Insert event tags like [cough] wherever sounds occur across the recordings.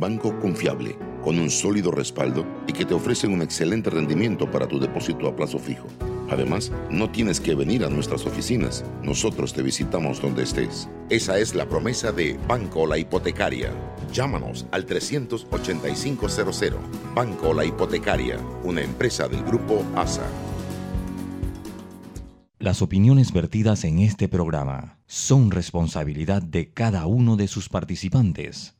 banco confiable, con un sólido respaldo y que te ofrecen un excelente rendimiento para tu depósito a plazo fijo. Además, no tienes que venir a nuestras oficinas, nosotros te visitamos donde estés. Esa es la promesa de Banco La Hipotecaria. Llámanos al 38500. Banco La Hipotecaria, una empresa del grupo ASA. Las opiniones vertidas en este programa son responsabilidad de cada uno de sus participantes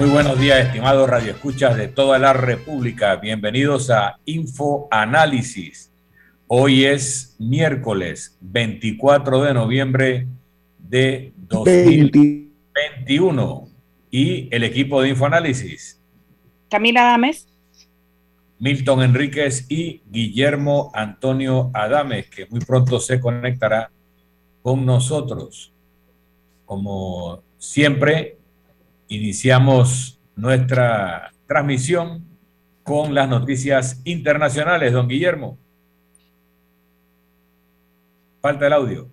Muy buenos días, estimados radioescuchas de toda la República. Bienvenidos a Info Análisis. Hoy es miércoles 24 de noviembre de 2021 y el equipo de Infoanálisis. Camila Adames. Milton Enríquez y Guillermo Antonio Adames, que muy pronto se conectará con nosotros. Como siempre, Iniciamos nuestra transmisión con las noticias internacionales, don Guillermo. Falta el audio.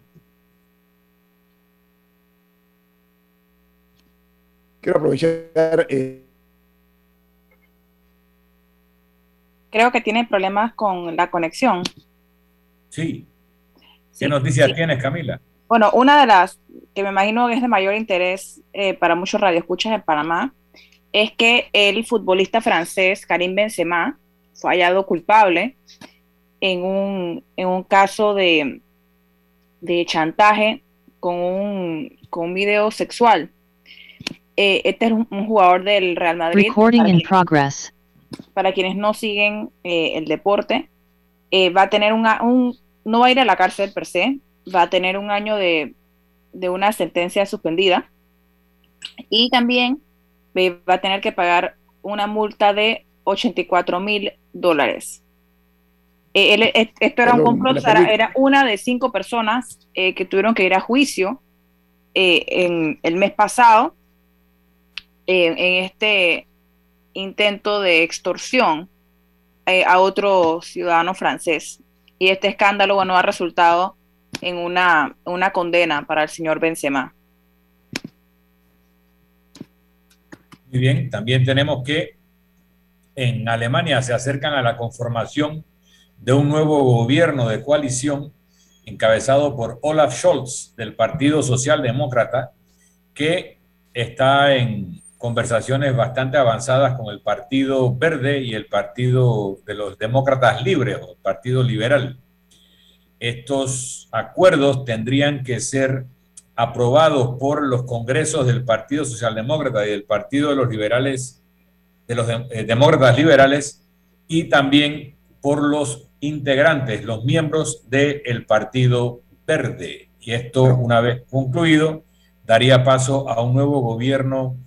Quiero aprovechar. Eh, Creo que tiene problemas con la conexión. Sí. ¿Qué noticias tienes, Camila? Bueno, una de las que me imagino que es de mayor interés eh, para muchos radioescuchas en Panamá es que el futbolista francés Karim Benzema fue hallado culpable en un, en un caso de, de chantaje con un, con un video sexual. Eh, este es un, jugador del Real Madrid. para, quienes no siguen eh, el deporte, va a tener un, no va a ir a la cárcel per se, va a tener un año de, una sentencia suspendida y también va a tener que pagar una multa de 84 mil dólares. Eh, esto era un complot, era una de cinco personas eh, que tuvieron que ir a juicio eh, en el mes pasado en este intento de extorsión a otro ciudadano francés. Y este escándalo, bueno, ha resultado en una, una condena para el señor Benzema. Muy bien, también tenemos que en Alemania se acercan a la conformación de un nuevo gobierno de coalición encabezado por Olaf Scholz del Partido Socialdemócrata, que está en conversaciones bastante avanzadas con el Partido Verde y el Partido de los Demócratas Libres o el Partido Liberal estos acuerdos tendrían que ser aprobados por los congresos del Partido Socialdemócrata y del Partido de los Liberales, de los eh, Demócratas Liberales, y también por los integrantes, los miembros del Partido Verde. Y esto, una vez concluido, daría paso a un nuevo gobierno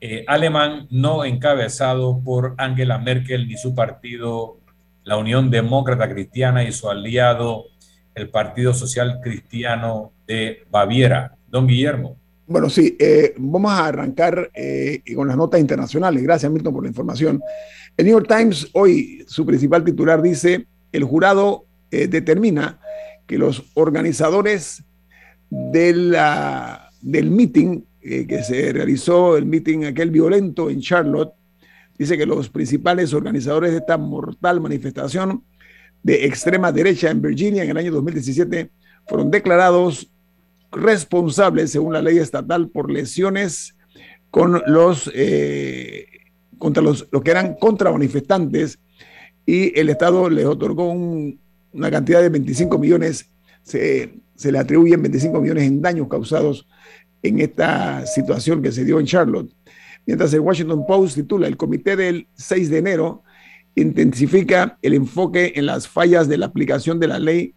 eh, alemán no encabezado por Angela Merkel ni su partido la Unión Demócrata Cristiana y su aliado, el Partido Social Cristiano de Baviera. Don Guillermo. Bueno, sí, eh, vamos a arrancar eh, con las notas internacionales. Gracias, Milton, por la información. El New York Times, hoy, su principal titular dice, el jurado eh, determina que los organizadores del meeting que se realizó, el meeting aquel violento en Charlotte, dice que los principales organizadores de esta mortal manifestación de extrema derecha en Virginia en el año 2017 fueron declarados responsables, según la ley estatal, por lesiones con los, eh, contra los, que eran contra manifestantes y el Estado les otorgó una cantidad de 25 millones, se, se le atribuyen 25 millones en daños causados en esta situación que se dio en Charlotte. Mientras el Washington Post titula, el comité del 6 de enero intensifica el enfoque en las fallas de la aplicación de la ley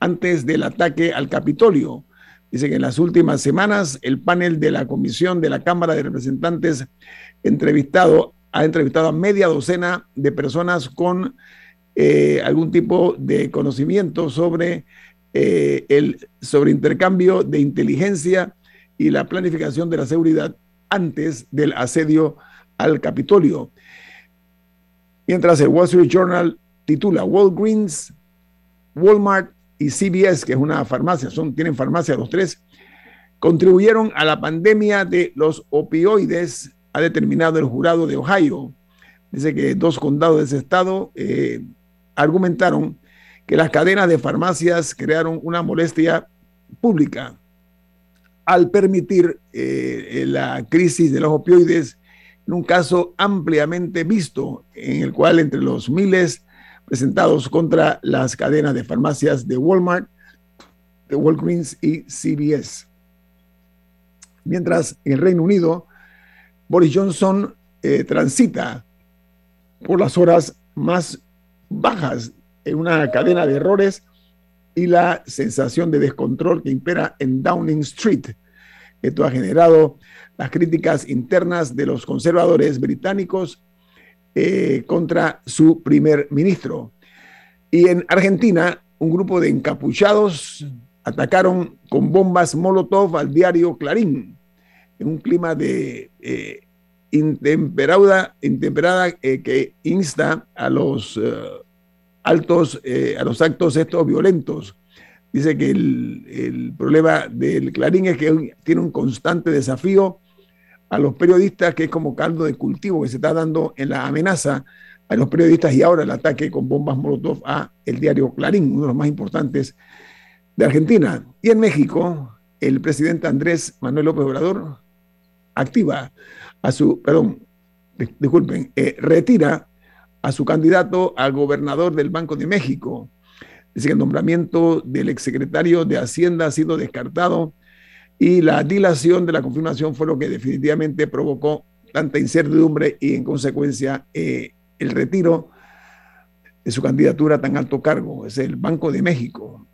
antes del ataque al Capitolio. Dice que en las últimas semanas el panel de la Comisión de la Cámara de Representantes entrevistado, ha entrevistado a media docena de personas con eh, algún tipo de conocimiento sobre eh, el sobre intercambio de inteligencia y la planificación de la seguridad antes del asedio al Capitolio. Mientras el Wall Street Journal titula Walgreens, Walmart y CBS, que es una farmacia, son, tienen farmacia los tres, contribuyeron a la pandemia de los opioides, ha determinado el jurado de Ohio. Dice que dos condados de ese estado eh, argumentaron que las cadenas de farmacias crearon una molestia pública al permitir eh, la crisis de los opioides en un caso ampliamente visto, en el cual entre los miles presentados contra las cadenas de farmacias de Walmart, de Walgreens y CVS. Mientras en el Reino Unido, Boris Johnson eh, transita por las horas más bajas en una cadena de errores y la sensación de descontrol que impera en Downing Street. Esto ha generado las críticas internas de los conservadores británicos eh, contra su primer ministro. Y en Argentina, un grupo de encapuchados atacaron con bombas Molotov al diario Clarín, en un clima de eh, intemperada, intemperada eh, que insta a los altos, a los actos estos violentos. Dice que el, el, problema del Clarín es que tiene un constante desafío a los periodistas, que es como caldo de cultivo que se está dando en la amenaza a los periodistas y ahora el ataque con bombas Molotov a el diario Clarín, uno de los más importantes de Argentina. Y en México, el presidente Andrés Manuel López Obrador activa a su, perdón, disculpen, eh, retira a su candidato a gobernador del Banco de México. Dice que el nombramiento del exsecretario de Hacienda ha sido descartado y la dilación de la confirmación fue lo que definitivamente provocó tanta incertidumbre y en consecuencia eh, el retiro de su candidatura a tan alto cargo, es el Banco de México.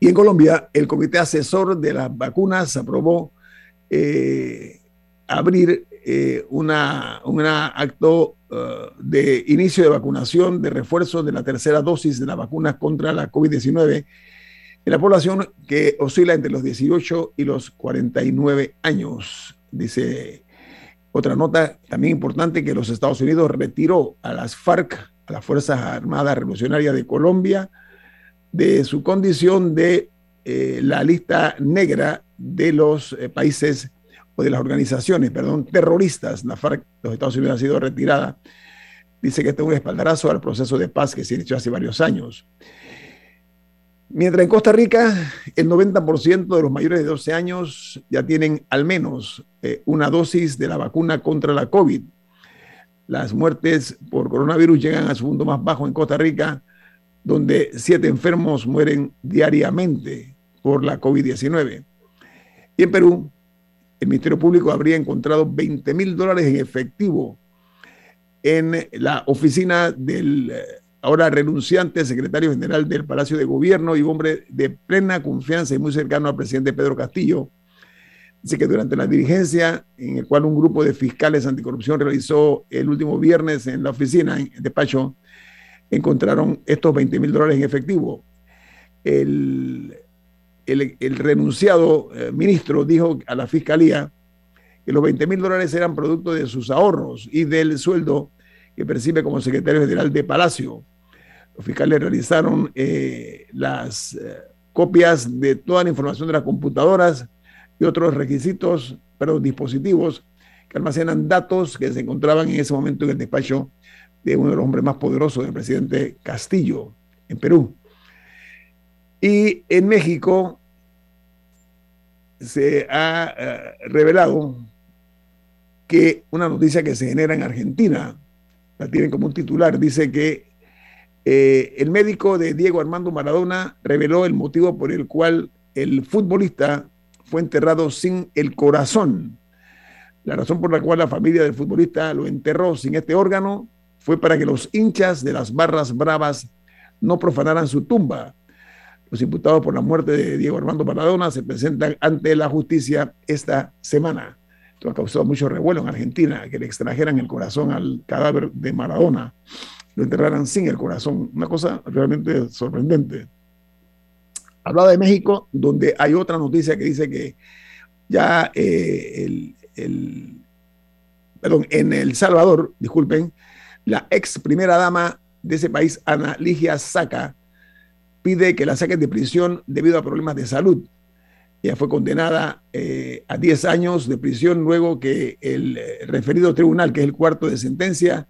Y en Colombia, el Comité Asesor de las Vacunas aprobó eh, abrir eh, una, un acto de inicio de vacunación de refuerzo de la tercera dosis de la vacuna contra la COVID-19 en la población que oscila entre los 18 y los 49 años. Dice otra nota también importante que los Estados Unidos retiró a las FARC, a las Fuerzas Armadas Revolucionarias de Colombia, de su condición de eh, la lista negra de los países o de las organizaciones, perdón, terroristas. La los Estados Unidos ha sido retirada. Dice que este es un espaldarazo al proceso de paz que se inició hace varios años. Mientras en Costa Rica el 90% de los mayores de 12 años ya tienen al menos eh, una dosis de la vacuna contra la COVID. Las muertes por coronavirus llegan a su punto más bajo en Costa Rica, donde siete enfermos mueren diariamente por la COVID-19. Y en Perú, el Ministerio Público habría encontrado 20 mil dólares en efectivo en la oficina del eh, ahora renunciante secretario general del Palacio de Gobierno y hombre de plena confianza y muy cercano al presidente Pedro Castillo. Dice que durante la dirigencia, en el cual un grupo de fiscales anticorrupción realizó el último viernes en la oficina, en el despacho, encontraron estos 20 mil dólares en efectivo. El, el, renunciado eh, ministro dijo a la fiscalía que los 20 mil dólares eran producto de sus ahorros y del sueldo que percibe como secretario general de Palacio. Los fiscales realizaron eh, las eh, copias de toda la información de las computadoras y otros requisitos, pero dispositivos que almacenan datos que se encontraban en ese momento en el despacho de uno de los hombres más poderosos del presidente Castillo en Perú. Y en México se ha eh, revelado que una noticia que se genera en Argentina, la tienen como un titular, dice que eh, el médico de Diego Armando Maradona reveló el motivo por el cual el futbolista fue enterrado sin el corazón. La razón por la cual la familia del futbolista lo enterró sin este órgano fue para que los hinchas de las barras bravas no profanaran su tumba. Los imputados por la muerte de Diego Armando Maradona se presentan ante la justicia esta semana. Esto ha causado mucho revuelo en Argentina, que le extrajeran el corazón al cadáver de Maradona, lo enterraran sin el corazón. Una cosa realmente sorprendente. Hablaba de México, donde hay otra noticia que dice que ya eh, el, el, perdón, en El Salvador, disculpen, la ex primera dama de ese país, Ana Ligia Saca, pide que la saquen de prisión debido a problemas de salud. Ella fue condenada eh, a 10 años de prisión luego que el eh, referido tribunal, que es el cuarto de sentencia,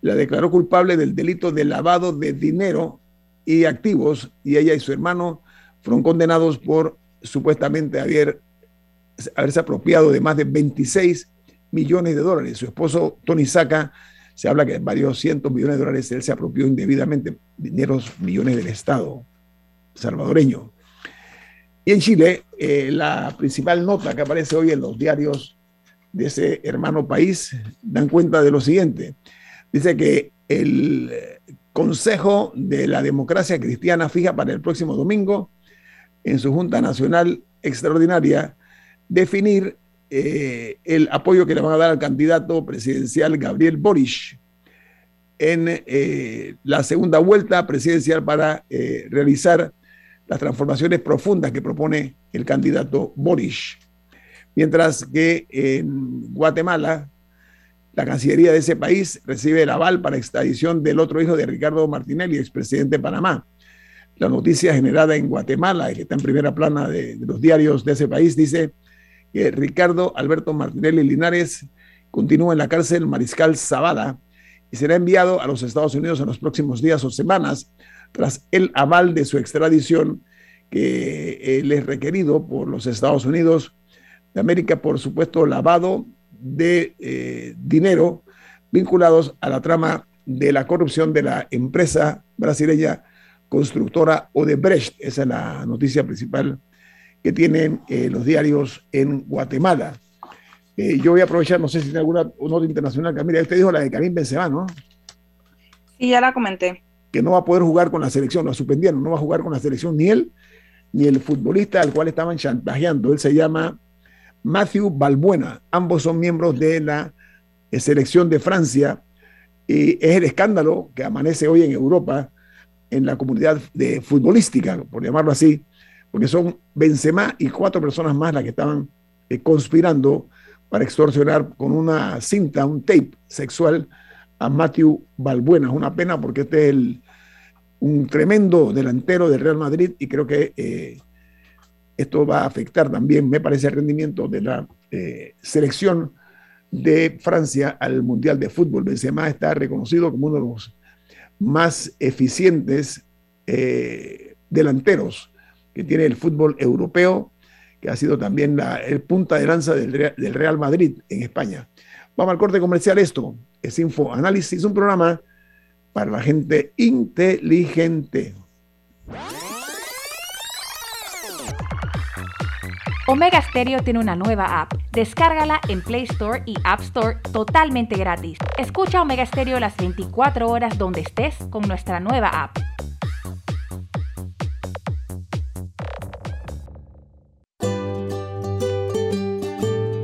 la declaró culpable del delito de lavado de dinero y activos y ella y su hermano fueron condenados por supuestamente haber haberse apropiado de más de 26 millones de dólares. Su esposo, Tony Saca, se habla que varios cientos millones de dólares él se apropió indebidamente, dineros millones del Estado salvadoreño. Y en Chile, eh, la principal nota que aparece hoy en los diarios de ese hermano país dan cuenta de lo siguiente. Dice que el Consejo de la Democracia Cristiana fija para el próximo domingo en su Junta Nacional Extraordinaria definir eh, el apoyo que le van a dar al candidato presidencial Gabriel Boric en eh, la segunda vuelta presidencial para eh, realizar las transformaciones profundas que propone el candidato Boric. Mientras que en Guatemala, la Cancillería de ese país recibe el aval para extradición del otro hijo de Ricardo Martinelli, expresidente de Panamá. La noticia generada en Guatemala, que está en primera plana de los diarios de ese país, dice Ricardo Alberto Martinelli Linares continúa en la cárcel Mariscal Zavala y será enviado a los Estados Unidos en los próximos días o semanas tras el aval de su extradición que él es requerido por los Estados Unidos de América por supuesto lavado de eh, dinero vinculados a la trama de la corrupción de la empresa brasileña constructora Odebrecht. Esa es la noticia principal que tienen eh, los diarios en Guatemala. Eh, yo voy a aprovechar, no sé si tiene alguna nota internacional. Camila, usted dijo la de Karim Benzema, ¿no? Sí, ya la comenté. Que no va a poder jugar con la selección, lo suspendieron, no va a jugar con la selección ni él ni el futbolista al cual estaban chantajeando. Él se llama Matthew Balbuena. Ambos son miembros de la eh, selección de Francia. Y es el escándalo que amanece hoy en Europa en la comunidad de futbolística, por llamarlo así, porque son Benzema y cuatro personas más las que estaban eh, conspirando para extorsionar con una cinta, un tape sexual a Matthew Balbuena. Es una pena porque este es un tremendo delantero del Real Madrid y creo que eh, esto va a afectar también, me parece, el rendimiento de la eh, selección de Francia al Mundial de Fútbol. Benzema está reconocido como uno de los más eficientes delanteros que tiene el fútbol europeo, que ha sido también la, el punta de lanza del, del Real Madrid en España. Vamos al corte comercial. Esto es Info Análisis, un programa para la gente inteligente. Omega Stereo tiene una nueva app. Descárgala en Play Store y App Store totalmente gratis. Escucha Omega Stereo las 24 horas donde estés con nuestra nueva app.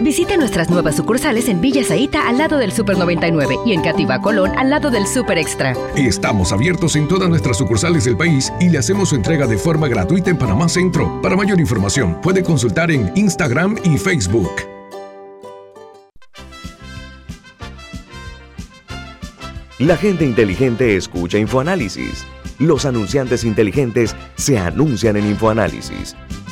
Visite nuestras nuevas sucursales en Villa Zaita al lado del Super 99 y en Cativa Colón al lado del Super Extra. Estamos abiertos en todas nuestras sucursales del país y le hacemos su entrega de forma gratuita en Panamá Centro. Para mayor información, puede consultar en Instagram y Facebook. La gente inteligente escucha InfoAnálisis. Los anunciantes inteligentes se anuncian en InfoAnálisis.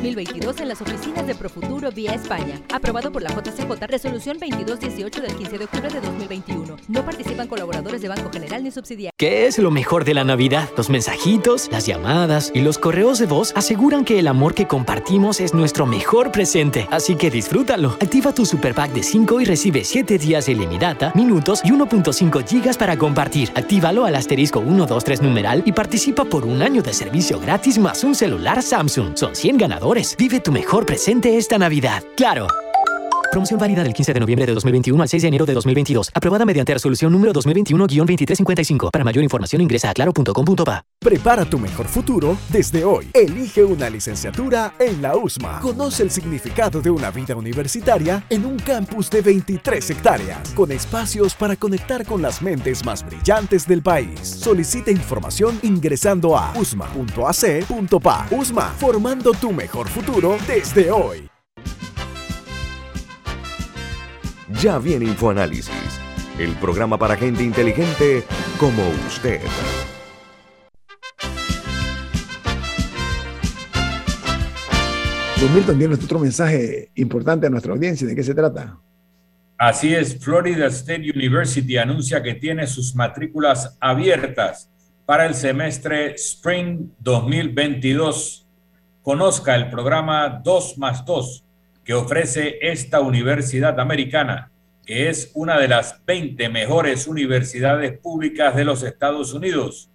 2022 en las oficinas de Profuturo vía España. Aprobado por la JCJ, resolución 2218 del 15 de octubre de 2021. No participan colaboradores de Banco General ni subsidiarios. ¿Qué es lo mejor de la Navidad? Los mensajitos, las llamadas y los correos de voz aseguran que el amor que compartimos es nuestro mejor presente. Así que disfrútalo. Activa tu Super Pack de 5 y recibe 7 días de ilimitada, minutos y 1.5 gigas para compartir. Actívalo al asterisco 123 numeral y participa por un año de servicio gratis más un celular Samsung. Son 100 ganadores. Vive tu mejor presente esta Navidad. ¡Claro! Promoción válida del 15 de noviembre de 2021 al 6 de enero de 2022. Aprobada mediante resolución número 2021-2355. Para mayor información ingresa a claro.com.pa. Prepara tu mejor futuro desde hoy. Elige una licenciatura en la USMA. Conoce el significado de una vida universitaria en un campus de 23 hectáreas, con espacios para conectar con las mentes más brillantes del país. Solicita información ingresando a usma.ac.pa. USMA, formando tu mejor futuro desde hoy. Ya viene InfoAnálisis, el programa para gente inteligente como usted. Don Milton tiene otro mensaje importante a nuestra audiencia. ¿De qué se trata? Así es, Florida State University anuncia que tiene sus matrículas abiertas para el semestre Spring 2022. Conozca el programa 2 más 2 que ofrece esta universidad americana, que es una de las 20 mejores universidades públicas de los Estados Unidos.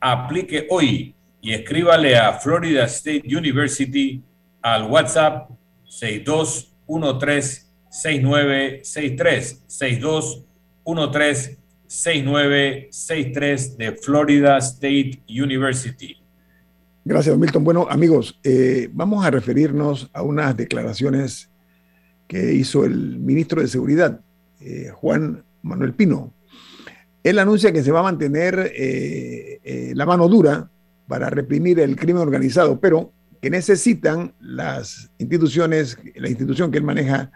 Aplique hoy y escríbale a Florida State University al WhatsApp 6213-6963, 6213-6963 de Florida State University. Gracias, Milton. Bueno, amigos, eh, vamos a referirnos a unas declaraciones que hizo el ministro de Seguridad, eh, Juan Manuel Pino. Él anuncia que se va a mantener eh, la mano dura para reprimir el crimen organizado, pero que necesitan las instituciones, la institución que él maneja,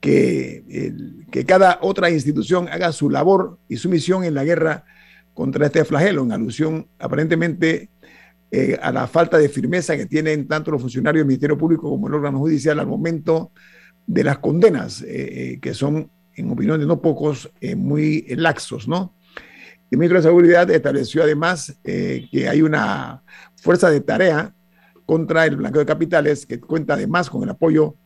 que, que cada otra institución haga su labor y su misión en la guerra contra este flagelo, en alusión aparentemente eh, a la falta de firmeza que tienen tanto los funcionarios del Ministerio Público como el órgano judicial al momento de las condenas, eh, eh, que son, en opinión de no pocos, muy laxos, ¿no? El ministro de Seguridad estableció además que hay una fuerza de tarea contra el blanqueo de capitales que cuenta además con el apoyo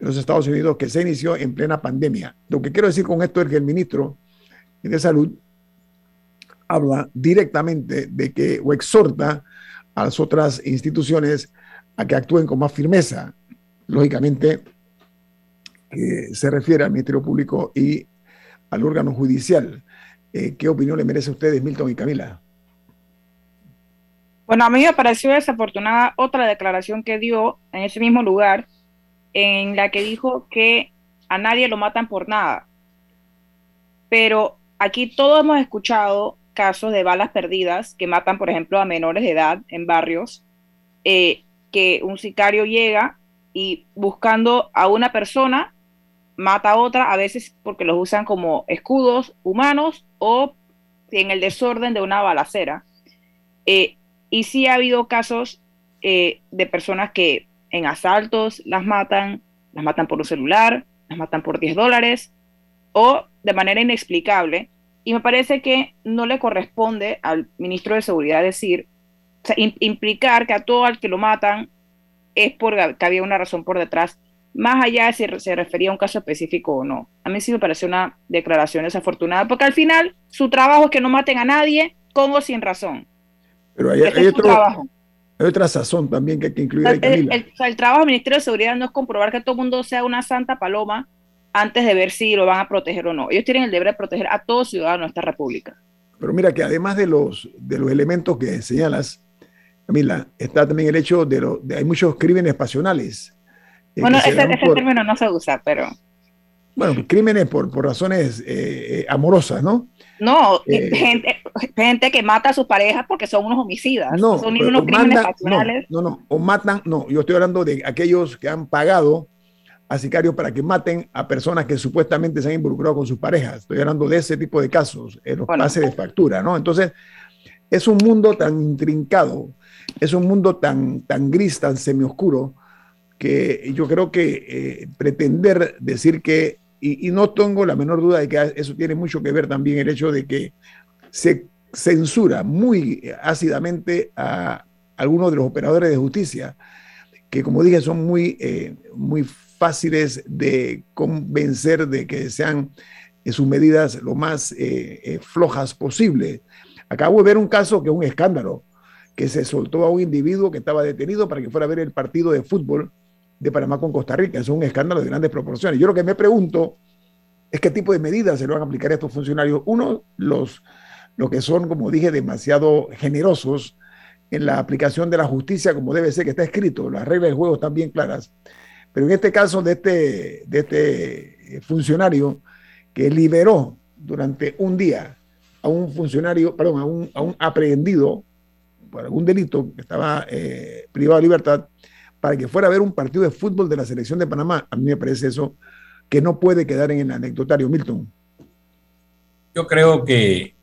de los Estados Unidos que se inició en plena pandemia. Lo que quiero decir con esto es que el ministro de Salud habla directamente de que o exhorta a las otras instituciones a que actúen con más firmeza. Lógicamente, se refiere al Ministerio Público y al órgano judicial. Eh, ¿Qué opinión le merece a ustedes, Milton y Camila? Bueno, a mí me pareció desafortunada otra declaración que dio en ese mismo lugar, en la que dijo que a nadie lo matan por nada. Pero aquí todos hemos escuchado casos de balas perdidas que matan, por ejemplo, a menores de edad en barrios, eh, que un sicario llega y buscando a una persona, mata a otra, a veces porque los usan como escudos humanos o en el desorden de una balacera. Eh, y sí ha habido casos eh, de personas que en asaltos las matan, las matan por un celular, las matan por 10 dólares o de manera inexplicable y me parece que no le corresponde al ministro de Seguridad decir, implicar que a todo al que lo matan es porque había una razón por detrás, más allá de si se refería a un caso específico o no. A mí sí me parece una declaración desafortunada, porque al final su trabajo es que no maten a nadie con o sin razón. Pero hay, hay otro, hay otra sazón también que hay que incluir ahí, El, Camila. el- o sea, el trabajo del Ministerio de Seguridad no es comprobar que todo el mundo sea una santa paloma antes de ver si lo van a proteger o no. Ellos tienen el deber de proteger a todo ciudadano de esta república. Pero mira que además de los, de los elementos que señalas, Camila, está también el hecho de, lo, de hay muchos crímenes pasionales. eh, Bueno, ese, dan ese por- término no se usa, pero bueno, crímenes por, por razones eh, eh, amorosas, ¿no? no, Eh, gente, gente que mata a sus parejas porque son unos homicidas, No, son unos crímenes pasionales. No, no, no, o matan, no, yo estoy hablando de aquellos que han pagado a sicarios para que maten a personas que supuestamente se han involucrado con sus parejas. Estoy hablando de ese tipo de casos, en los Bueno. pases de factura, ¿no? Entonces, es un mundo tan intrincado, es un mundo tan, tan gris, tan semioscuro, que yo creo que eh, pretender decir que, y, y no tengo la menor duda de que eso tiene mucho que ver también el hecho de que se censura muy ácidamente a algunos de los operadores de justicia, que como dije son muy, eh, muy fáciles de convencer de que sean sus medidas lo más eh, eh, flojas posible. Acabo de ver un caso que es un escándalo, que se soltó a un individuo que estaba detenido para que fuera a ver el partido de fútbol de Panamá con Costa Rica. Es un escándalo de grandes proporciones. Yo lo que me pregunto es qué tipo de medidas se le van a aplicar a estos funcionarios. Uno, los, los que son, como dije, demasiado generosos en la aplicación de la justicia, como debe ser, que está escrito. Las reglas del juego están bien claras. Pero en este caso de este, de este funcionario que liberó durante un día a un funcionario, perdón, a un, a un aprehendido por algún delito que estaba eh, privado de libertad, para que fuera a ver un partido de fútbol de la selección de Panamá. A mí me parece eso que no puede quedar en el anecdotario, Milton. Yo creo que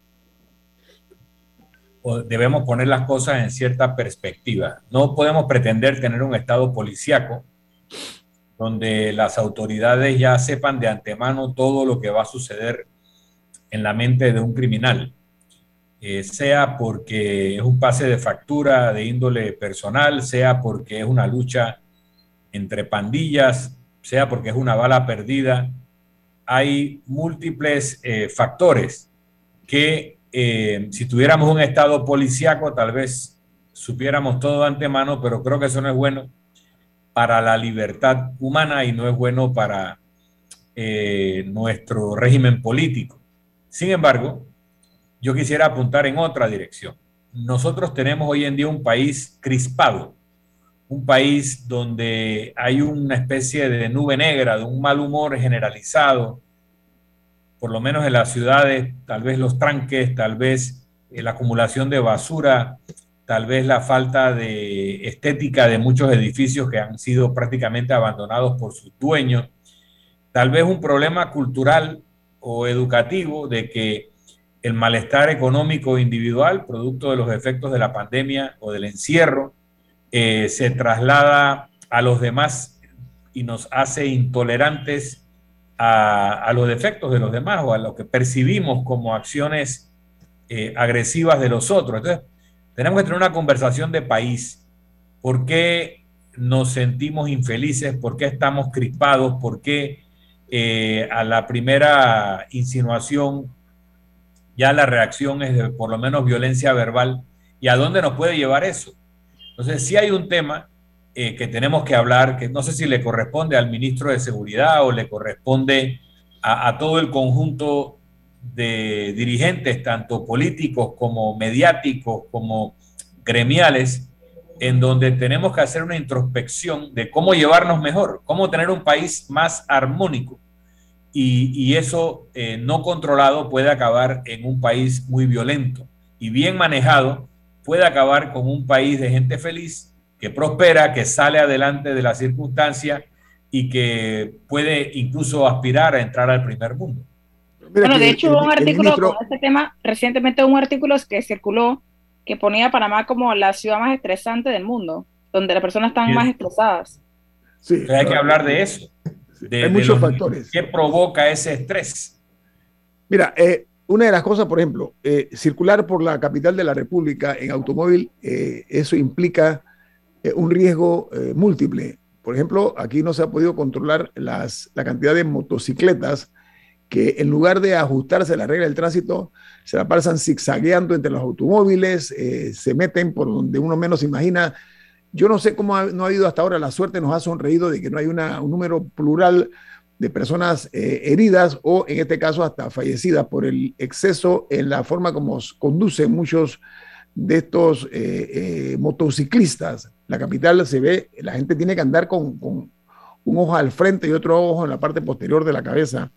debemos poner las cosas en cierta perspectiva. No podemos pretender tener un Estado policíaco donde las autoridades ya sepan de antemano todo lo que va a suceder en la mente de un criminal, eh, sea porque es un pase de factura de índole personal, sea porque es una lucha entre pandillas, sea porque es una bala perdida. Hay múltiples eh, factores que eh, si tuviéramos un estado policíaco tal vez supiéramos todo de antemano, pero creo que eso no es bueno para la libertad humana y no es bueno para eh, nuestro régimen político. Sin embargo, yo quisiera apuntar en otra dirección. Nosotros tenemos hoy en día un país crispado, un país donde hay una especie de nube negra, de un mal humor generalizado, por lo menos en las ciudades, tal vez los tranques, tal vez eh, la acumulación de basura, tal vez la falta de estética de muchos edificios que han sido prácticamente abandonados por sus dueños, tal vez un problema cultural o educativo de que el malestar económico individual, producto de los efectos de la pandemia o del encierro, eh, se traslada a los demás y nos hace intolerantes a, los defectos de los demás o a lo que percibimos como acciones eh, agresivas de los otros. Entonces, tenemos que tener una conversación de país. ¿Por qué nos sentimos infelices? ¿Por qué estamos crispados? ¿Por qué eh, a la primera insinuación ya la reacción es de por lo menos violencia verbal? ¿Y a dónde nos puede llevar eso? Entonces, sí hay un tema eh, que tenemos que hablar, que no sé si le corresponde al ministro de Seguridad o le corresponde a, a todo el conjunto de dirigentes, tanto políticos como mediáticos, como gremiales, en donde tenemos que hacer una introspección de cómo llevarnos mejor, cómo tener un país más armónico. Y, eso eh, no controlado puede acabar en un país muy violento y bien manejado puede acabar con un país de gente feliz, que prospera, que sale adelante de la circunstancia y que puede incluso aspirar a entrar al primer mundo. Mira bueno, de hecho, el, un artículo ministro... con este tema, recientemente un artículo que circuló que ponía a Panamá como la ciudad más estresante del mundo, donde las personas están sí. más estresadas. Sí, Entonces hay que hablar de eso. De, hay muchos factores. ¿Qué provoca ese estrés? Mira, eh, una de las cosas, por ejemplo, eh, circular por la capital de la República en automóvil, eh, eso implica eh, un riesgo múltiple. Por ejemplo, aquí no se ha podido controlar las, la cantidad de motocicletas que en lugar de ajustarse a la regla del tránsito, se la pasan zigzagueando entre los automóviles, eh, se meten por donde uno menos imagina. Yo no sé cómo no ha habido hasta ahora, la suerte nos ha sonreído de que no hay una, un número plural de personas eh, heridas o en este caso hasta fallecidas por el exceso en la forma como conducen muchos de estos eh, motociclistas. La capital se ve, la gente tiene que andar con, con un ojo al frente y otro ojo en la parte posterior de la cabeza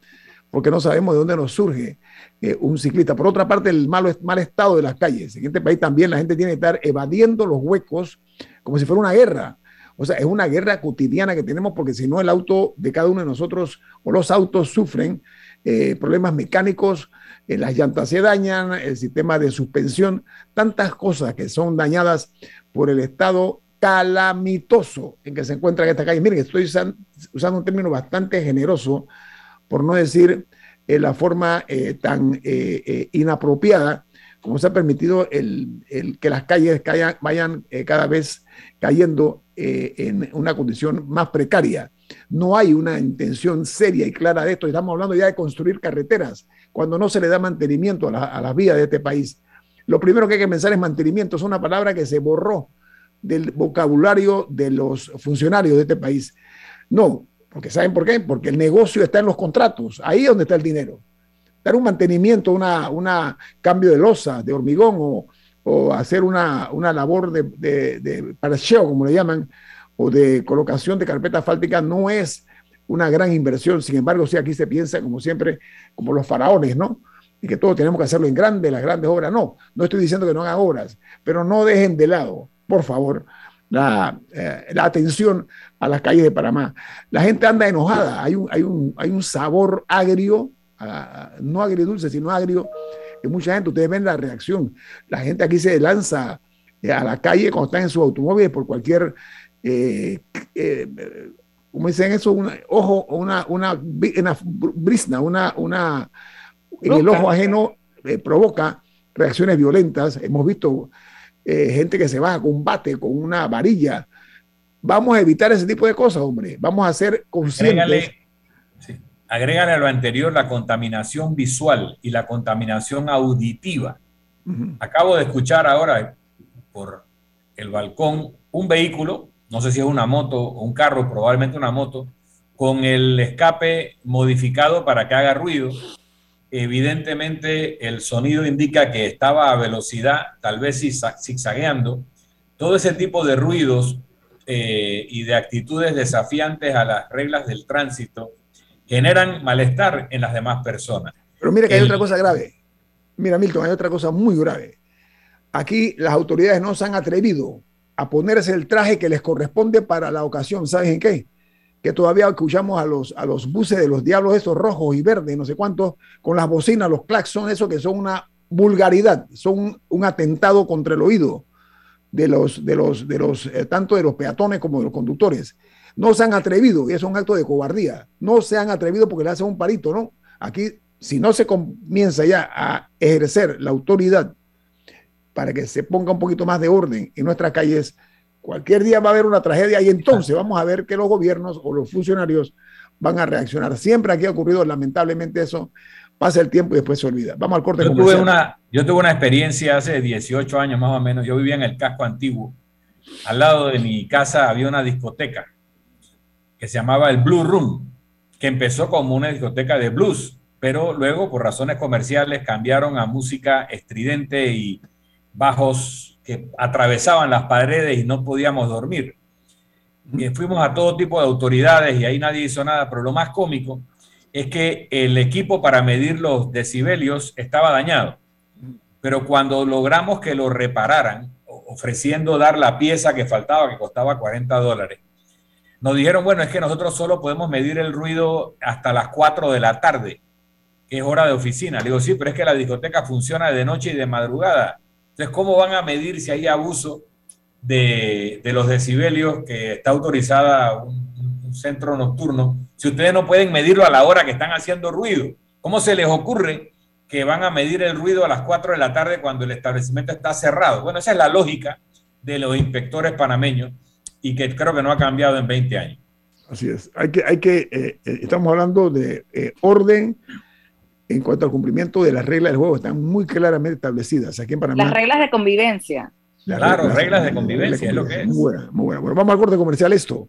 porque no sabemos de dónde nos surge eh, un ciclista. Por otra parte, el malo, mal estado de las calles. En este país también la gente tiene que estar evadiendo los huecos como si fuera una guerra. O sea, es una guerra cotidiana que tenemos porque si no el auto de cada uno de nosotros o los autos sufren eh, problemas mecánicos, eh, las llantas se dañan, el sistema de suspensión, tantas cosas que son dañadas por el estado calamitoso en que se encuentra en esta calle. Miren, estoy usando un término bastante generoso por no decir eh, la forma eh, tan eh, inapropiada como se ha permitido el, que las calles vayan cada vez cayendo en una condición más precaria. No hay una intención seria y clara de esto. Estamos hablando ya de construir carreteras cuando no se le da mantenimiento a, a las vías de este país. Lo primero que hay que pensar es mantenimiento. Es una palabra que se borró del vocabulario de los funcionarios de este país. No, porque ¿saben por qué? Porque el negocio está en los contratos, ahí es donde está el dinero. Dar un mantenimiento, una, una cambio de losa, de hormigón o, o hacer una, una labor de, de, de parcheo, como le llaman, o de colocación de carpeta asfáltica no es una gran inversión. Sin embargo, sí, aquí se piensa, como siempre, como los faraones, ¿no? Y que todos tenemos que hacerlo en grande, las grandes obras. No, no estoy diciendo que no hagan obras, pero no dejen de lado, por favor, la, eh, la, atención a las calles de Panamá. La gente anda enojada, hay un, hay un, hay un sabor agrio, no agridulce, sino agrio, que mucha gente, ustedes ven la reacción, la gente aquí se lanza eh, a la calle cuando están en sus automóviles por cualquier, eh, como dicen eso, un ojo, una, una, una brisna, una, una, en el ojo ajeno provoca reacciones violentas. Hemos visto eh, gente que se va a combate con una varilla. Vamos a evitar ese tipo de cosas, hombre. Vamos a ser conscientes. Agrégale, a lo anterior la contaminación visual y la contaminación auditiva. Acabo de escuchar ahora por el balcón un vehículo, no sé si es una moto o un carro, probablemente una moto, con el escape modificado para que haga ruido evidentemente el sonido indica que estaba a velocidad, tal vez zigzagueando. Todo ese tipo de ruidos eh, y de actitudes desafiantes a las reglas del tránsito generan malestar en las demás personas. Pero mira que hay otra cosa grave. Mira, Milton, hay otra cosa muy grave. Aquí las autoridades no se han atrevido a ponerse el traje que les corresponde para la ocasión. ¿Saben qué? que todavía escuchamos a los, a los buses de los diablos esos rojos y verdes, no sé cuántos, con las bocinas, los claxons, eso que son una vulgaridad, son un, atentado contra el oído de los, de los, de los, eh, tanto de los peatones como de los conductores. No se han atrevido, y es un acto de cobardía, no se han atrevido porque le hacen un parito, ¿no? Aquí, si no se comienza ya a ejercer la autoridad para que se ponga un poquito más de orden en nuestras calles, Cualquier día va a haber una tragedia y entonces vamos a ver que los gobiernos o los funcionarios van a reaccionar. Siempre aquí ha ocurrido lamentablemente eso. Pasa el tiempo y después se olvida. Vamos al corte yo tuve una Yo tuve una experiencia hace 18 años más o menos. Yo vivía en el casco antiguo. Al lado de mi casa había una discoteca que se llamaba el Blue Room, que empezó como una discoteca de blues, pero luego por razones comerciales cambiaron a música estridente y bajos que atravesaban las paredes y no podíamos dormir. Y fuimos a todo tipo de autoridades y ahí nadie hizo nada, pero lo más cómico es que el equipo para medir los decibelios estaba dañado. Pero cuando logramos que lo repararan, ofreciendo dar la pieza que faltaba, que costaba 40 dólares, nos dijeron, bueno, es que nosotros solo podemos medir el ruido hasta las 4 de la tarde, que es hora de oficina. Le digo, sí, pero es que la discoteca funciona de noche y de madrugada. Entonces, ¿cómo van a medir si hay abuso de, los decibelios que está autorizada un, centro nocturno si ustedes no pueden medirlo a la hora que están haciendo ruido? ¿Cómo se les ocurre que van a medir el ruido a las 4 de la tarde cuando el establecimiento está cerrado? Bueno, esa es la lógica de los inspectores panameños y que creo que no ha cambiado en 20 años. Así es. Hay que, hay que, eh, eh, estamos hablando de eh, orden, en cuanto al cumplimiento de las reglas del juego, están muy claramente establecidas aquí en Panamá. Las reglas de convivencia. claro, reglas, de convivencia, es lo que es. Muy buena, muy buena. Bueno, vamos al corte comercial. Esto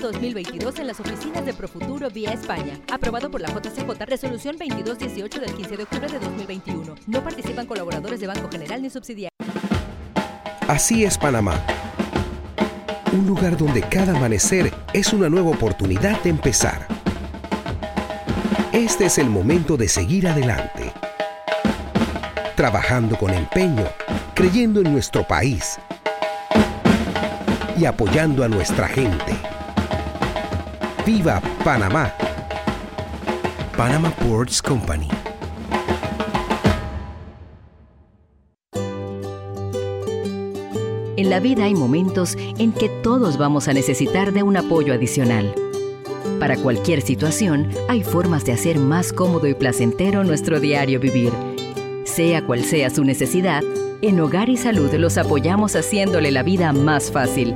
2022 en las oficinas de Profuturo vía España. Aprobado por la JCJ, resolución 2218 del 15 de octubre de 2021. No participan colaboradores de Banco General ni subsidiarios. Así es Panamá. Un lugar donde cada amanecer es una nueva oportunidad de empezar. Este es el momento de seguir adelante. Trabajando con empeño, creyendo en nuestro país y apoyando a nuestra gente. ¡Viva Panamá! Panama Ports Company. En la vida hay momentos en que todos vamos a necesitar de un apoyo adicional. Para cualquier situación, hay formas de hacer más cómodo y placentero nuestro diario vivir. Sea cual sea su necesidad, en Hogar y Salud los apoyamos haciéndole la vida más fácil,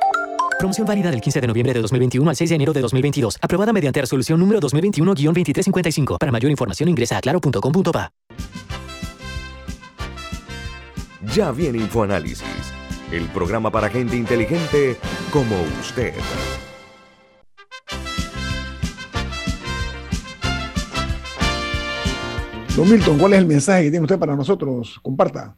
Promoción válida del 15 de noviembre de 2021 al 6 de enero de 2022. Aprobada mediante resolución número 2021-2355. Para mayor información ingresa a claro.com.pa. Ya viene InfoAnálisis, el programa para gente inteligente como usted. Don Milton, ¿cuál es el mensaje que tiene usted para nosotros? Comparta,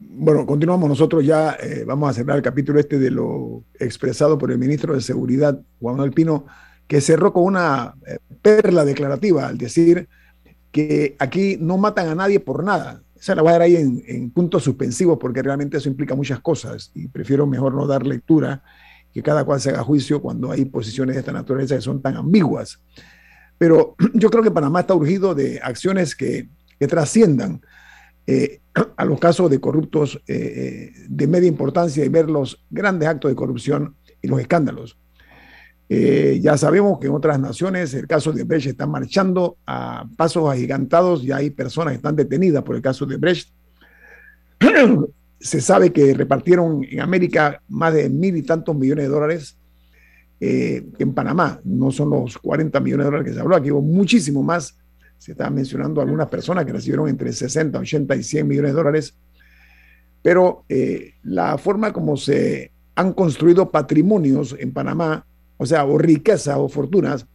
Bueno, continuamos nosotros ya, eh, vamos a cerrar el capítulo este de lo expresado por el ministro de Seguridad, Juan Alpino, que cerró con una eh, perla declarativa al decir que aquí no matan a nadie por nada. Esa la voy a dar ahí en, en puntos suspensivos porque realmente eso implica muchas cosas y prefiero mejor no dar lectura, que cada cual se haga juicio cuando hay posiciones de esta naturaleza que son tan ambiguas. Pero [clears throat] yo creo que Panamá está urgido de acciones que, que trasciendan eh, [clears throat] a los casos de corruptos eh, de media importancia y ver los grandes actos de corrupción y los escándalos. Eh, ya sabemos que en otras naciones el caso de Brecht está marchando a pasos agigantados y hay personas que están detenidas por el caso de Brecht. [clears throat] Se sabe que repartieron en América más de mil y tantos millones de dólares eh, en Panamá. No son los 40 millones de dólares que se habló, aquí hubo muchísimo más. Se estaban mencionando algunas personas que recibieron entre 60, 80 y 100 millones de dólares. Pero eh, la forma como se han construido patrimonios en Panamá, o sea, o riqueza o fortunas,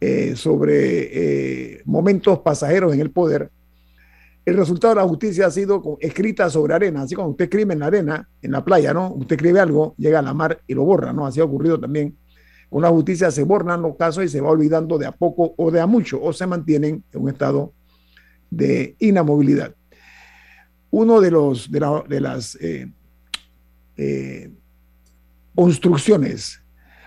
eh, sobre eh, momentos pasajeros en el poder, el resultado de la justicia ha sido escrita sobre arena, así como usted escribe en la arena, en la playa, ¿no? Usted escribe algo, llega a la mar y lo borra, ¿no? Así ha ocurrido también. La justicia se borran los casos y se va olvidando de a poco o de a mucho, o se mantienen en un estado de inamovilidad. Uno de, los, de, las eh, eh, construcciones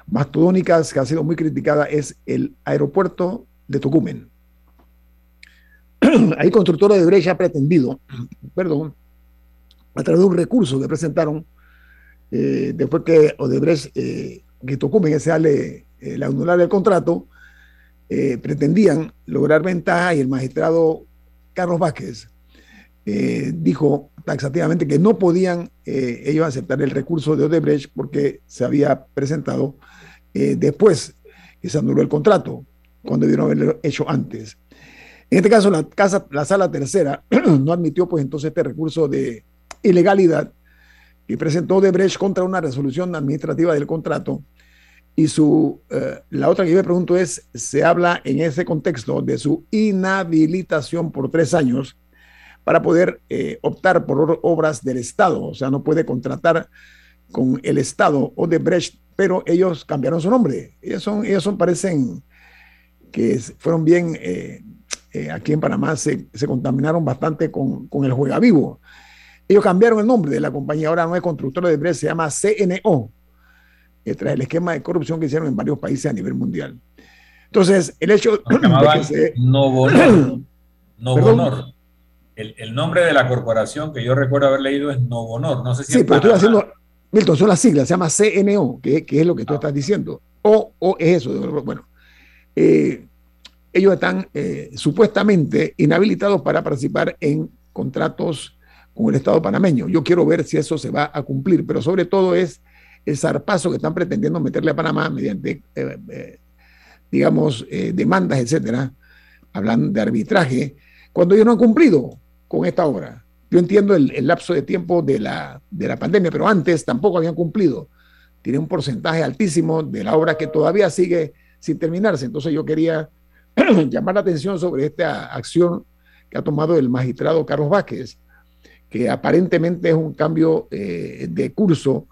mastodónicas que ha sido muy criticada es el aeropuerto de Tocumen. Ahí [clears throat] constructora de Brecha ha pretendido, [clears throat] perdón, a través de un recurso que presentaron eh, después que Odebrecht, que Tocumen ese le, eh, la anular del contrato, eh, pretendían lograr ventaja y el magistrado Carlos Vázquez dijo taxativamente que no podían ellos aceptar el recurso de Odebrecht porque se había presentado después que se anuló el contrato, cuando debieron haberlo hecho antes. En este caso, la, casa, la sala tercera [clears throat] no admitió pues entonces este recurso de ilegalidad que presentó Debrecht contra una resolución administrativa del contrato. Y su, eh, la otra que yo me pregunto es, se habla en ese contexto de su inhabilitación por tres años para poder eh, optar por obras del Estado. O sea, no puede contratar con el Estado o Debrecht, pero ellos cambiaron su nombre. Ellos son, ellos son parecen que fueron bien eh, eh, aquí en Panamá se, contaminaron bastante con, el juega vivo. Ellos cambiaron el nombre de la compañía, ahora no es constructora de Brest, se llama CNO, eh, tras el esquema de corrupción que hicieron en varios países a nivel mundial. Entonces, el hecho de que se... El, el, nombre de la corporación que yo recuerdo haber leído es Novonor. No sé si sí, pero estoy haciendo... Milton, son las siglas, se llama CNO, que, es lo que tú ah. estás diciendo. O, o es eso. Bueno, eh, ellos están eh, supuestamente inhabilitados para participar en contratos con el Estado panameño. Yo quiero ver si eso se va a cumplir, pero sobre todo es el zarpazo que están pretendiendo meterle a Panamá mediante, eh, eh, digamos, demandas, etcétera, hablando de arbitraje, cuando ellos no han cumplido con esta obra. Yo entiendo el, lapso de tiempo de la, de la pandemia, pero antes tampoco habían cumplido. Tiene un porcentaje altísimo de la obra que todavía sigue sin terminarse. Entonces yo quería [clears throat] llamar la atención sobre esta acción que ha tomado el magistrado Carlos Vázquez, que aparentemente es un cambio eh, de curso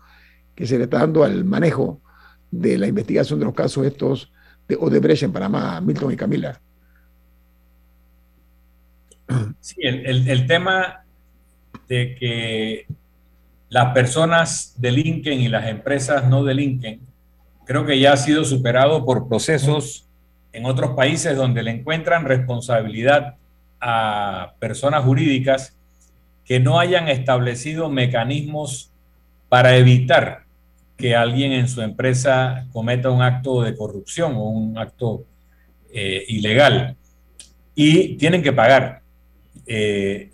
que se le está dando al manejo de la investigación de los casos estos de Odebrecht en Panamá, Milton y Camila. Sí, el, el tema de que las personas delinquen y las empresas no delinquen, creo que ya ha sido superado por procesos en otros países donde le encuentran responsabilidad a personas jurídicas que no hayan establecido mecanismos para evitar que alguien en su empresa cometa un acto de corrupción o un acto eh, ilegal. Y tienen que pagar eh,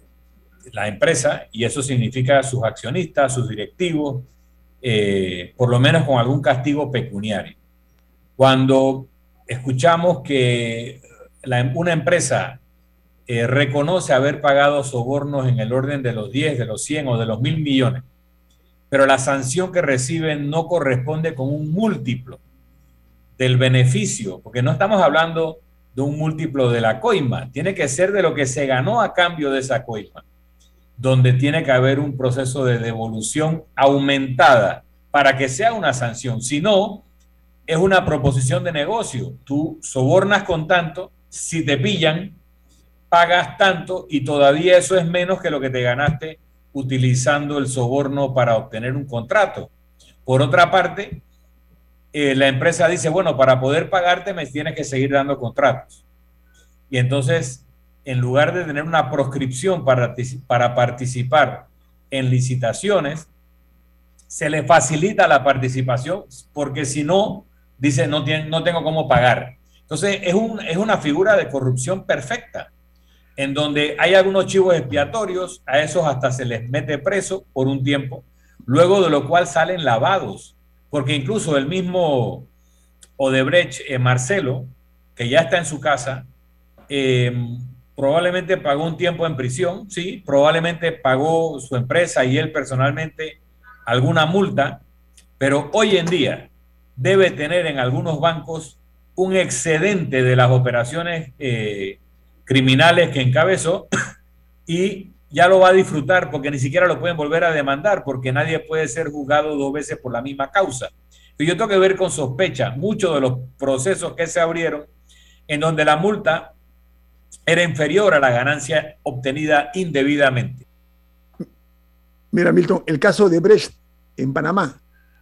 la empresa, y eso significa sus accionistas, sus directivos, eh, por lo menos con algún castigo pecuniario. Cuando escuchamos que una empresa eh, reconoce haber pagado sobornos en el orden de los 10, de los 100 o de los mil millones, pero la sanción que reciben no corresponde con un múltiplo del beneficio, porque no estamos hablando de un múltiplo de la coima, tiene que ser de lo que se ganó a cambio de esa coima, donde tiene que haber un proceso de devolución aumentada para que sea una sanción. Si no, es una proposición de negocio. Tú sobornas con tanto, si te pillan, pagas tanto y todavía eso es menos que lo que te ganaste utilizando el soborno para obtener un contrato. Por otra parte, eh, la empresa dice, bueno, para poder pagarte me tienes que seguir dando contratos. Y entonces, en lugar de tener una proscripción para, participar en licitaciones, se le facilita la participación porque si no, dice no, tengo cómo pagar. Entonces es una figura de corrupción perfecta, en donde hay algunos chivos expiatorios, a esos hasta se les mete preso por un tiempo, luego de lo cual salen lavados, porque incluso el mismo Odebrecht, eh, Marcelo, que ya está en su casa, em, probablemente pagó un tiempo en prisión, sí, probablemente pagó su empresa y él personalmente alguna multa, pero hoy en día debe tener en algunos bancos un excedente de las operaciones eh, criminales que encabezó y ya lo va a disfrutar porque ni siquiera lo pueden volver a demandar porque nadie puede ser juzgado dos veces por la misma causa. Y yo tengo que ver con sospecha muchos de los procesos que se abrieron en donde la multa era inferior a la ganancia obtenida indebidamente. Mira, Milton, el caso de Brecht en Panamá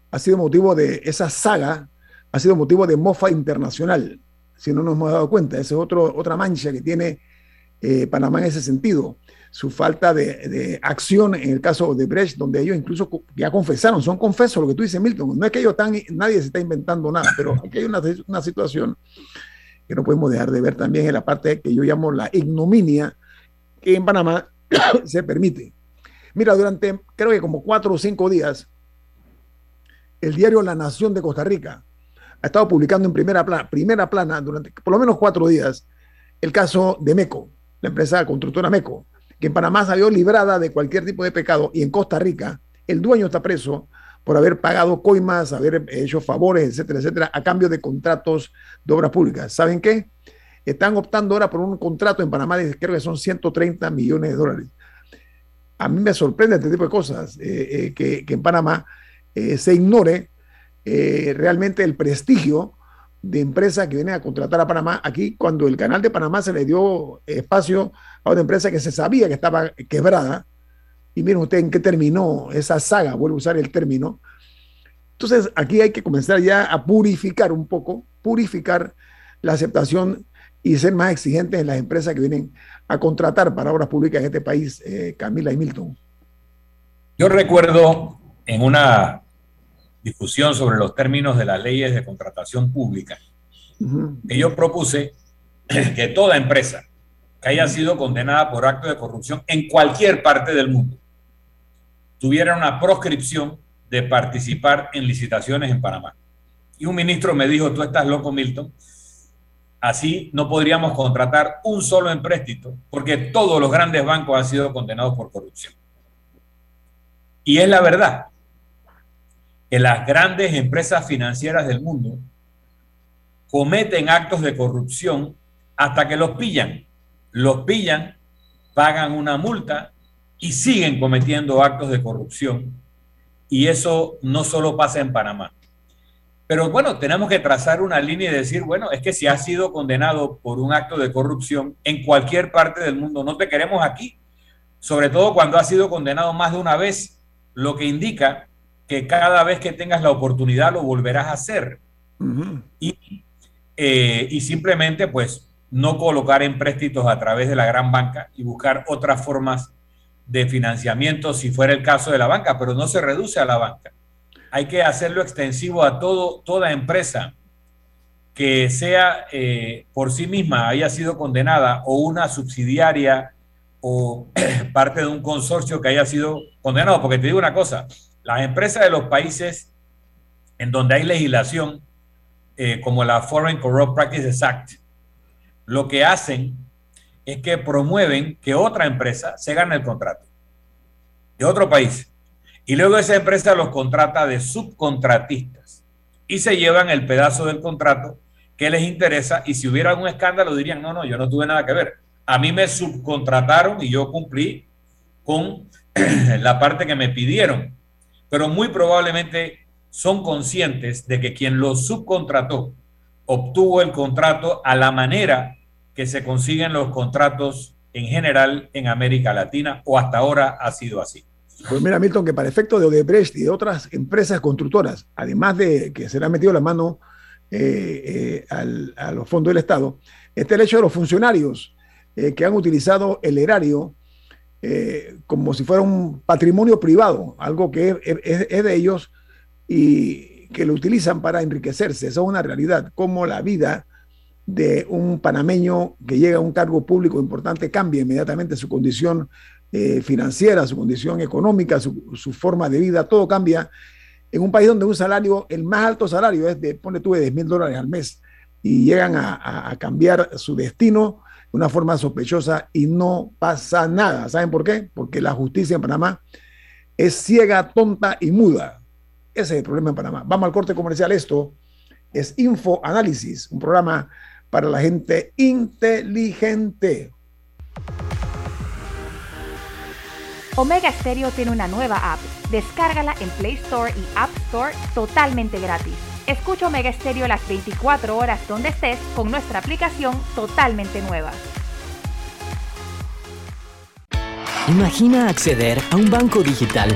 ha sido motivo de esa saga, ha sido motivo de mofa internacional, si no nos hemos dado cuenta. Esa es otro, otra mancha que tiene eh, Panamá en ese sentido. Su falta de, acción en el caso de Brecht, donde ellos incluso ya confesaron, son confesos lo que tú dices, Milton. No es que ellos están, nadie se está inventando nada, pero aquí hay una, una situación que no podemos dejar de ver también en la parte que yo llamo la ignominia que en Panamá [coughs] se permite. Mira, durante creo que como cuatro o cinco días, el diario La Nación de Costa Rica ha estado publicando en primera plana, primera plana durante por lo menos cuatro días el caso de Meco, la empresa constructora Meco, que en Panamá salió librada de cualquier tipo de pecado y en Costa Rica el dueño está preso por haber pagado coimas, haber hecho favores, etcétera, etcétera, a cambio de contratos de obras públicas. ¿Saben qué? Están optando ahora por un contrato en Panamá de creo que son 130 millones de dólares. A mí me sorprende este tipo de cosas, eh, eh, que, en Panamá eh, se ignore realmente el prestigio de empresas que vienen a contratar a Panamá. Aquí, cuando el canal de Panamá se le dio espacio a una empresa que se sabía que estaba quebrada, y miren ustedes en qué terminó esa saga, vuelvo a usar el término. Entonces, aquí hay que comenzar ya a purificar un poco, purificar la aceptación y ser más exigentes en las empresas que vienen a contratar para obras públicas en este país, eh, Camila y Milton. Yo recuerdo en una discusión sobre los términos de las leyes de contratación pública, que yo propuse [clears throat] que toda empresa que haya sido condenada por acto de corrupción en cualquier parte del mundo tuviera una proscripción de participar en licitaciones en Panamá. Y un ministro me dijo, tú estás loco, Milton, así no podríamos contratar un solo empréstito porque todos los grandes bancos han sido condenados por corrupción. Y es la verdad que las grandes empresas financieras del mundo cometen actos de corrupción hasta que los pillan. Los pillan, pagan una multa y siguen cometiendo actos de corrupción. Y eso no solo pasa en Panamá. Pero bueno, tenemos que trazar una línea y decir, bueno, es que si has sido condenado por un acto de corrupción en cualquier parte del mundo, no te queremos aquí. Sobre todo cuando has sido condenado más de una vez, lo que indica que cada vez que tengas la oportunidad lo volverás a hacer. y, eh, y simplemente pues no colocar empréstitos a través de la gran banca y buscar otras formas de financiamiento si fuera el caso de la banca, pero no se reduce a la banca. Hay que hacerlo extensivo a todo, toda empresa que sea eh, por sí misma haya sido condenada o una subsidiaria o [clears throat] parte de un consorcio que haya sido condenado. Porque te digo una cosa, las empresas de los países en donde hay legislación eh, como la Foreign Corrupt Practices Act, lo que hacen es que promueven que otra empresa se gane el contrato de otro país. Y luego esa empresa los contrata de subcontratistas y se llevan el pedazo del contrato que les interesa y si hubiera algún escándalo dirían, no, no, yo no tuve nada que ver. A mí me subcontrataron y yo cumplí con [clears throat] la parte que me pidieron. Pero muy probablemente son conscientes de que quien los subcontrató obtuvo el contrato a la manera que se consiguen los contratos en general en América Latina o hasta ahora ha sido así. Pues mira, Milton, que para efecto de Odebrecht y de otras empresas constructoras, además de que se le ha metido la mano eh, eh, a los fondos del Estado, está el hecho de los funcionarios eh, que han utilizado el erario como si fuera un patrimonio privado, algo que es de ellos y que lo utilizan para enriquecerse. Eso es una realidad, como la vida de un panameño que llega a un cargo público importante cambia inmediatamente su condición eh, financiera, su condición económica, su, forma de vida, todo cambia. En un país donde un salario, el más alto salario es de, pone tú, de 10 mil dólares al mes, y llegan a, a, cambiar su destino una forma sospechosa y no pasa nada. ¿Saben por qué? Porque la justicia en Panamá es ciega, tonta y muda. Ese es el problema en Panamá. Vamos al corte comercial. Esto es Info Análisis, un programa para la gente inteligente. Omega Stereo tiene una nueva app. Descárgala en Play Store y App Store totalmente gratis. Escucha Omega Stereo las 24 horas donde estés con nuestra aplicación totalmente nueva. Imagina acceder a un banco digital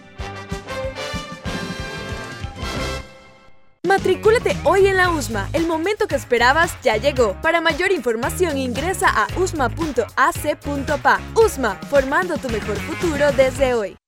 Matricúlate hoy en la USMA. El momento que esperabas ya llegó. Para mayor información ingresa a usma.ac.pa. USMA, formando tu mejor futuro desde hoy.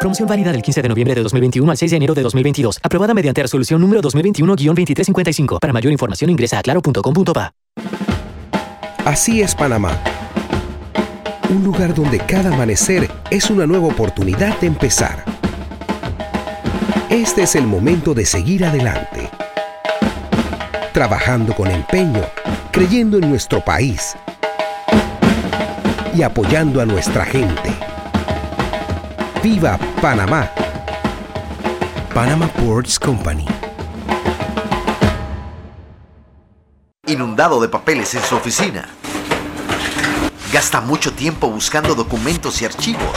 Promoción válida del 15 de noviembre de 2021 al 6 de enero de 2022. Aprobada mediante resolución número 2021-2355. Para mayor información ingresa a claro.com.pa. Así es Panamá. Un lugar donde cada amanecer es una nueva oportunidad de empezar. Este es el momento de seguir adelante. Trabajando con empeño, creyendo en nuestro país y apoyando a nuestra gente. ¡Viva Panamá! Panama Ports Company. Inundado de papeles en su oficina. Gasta mucho tiempo buscando documentos y archivos.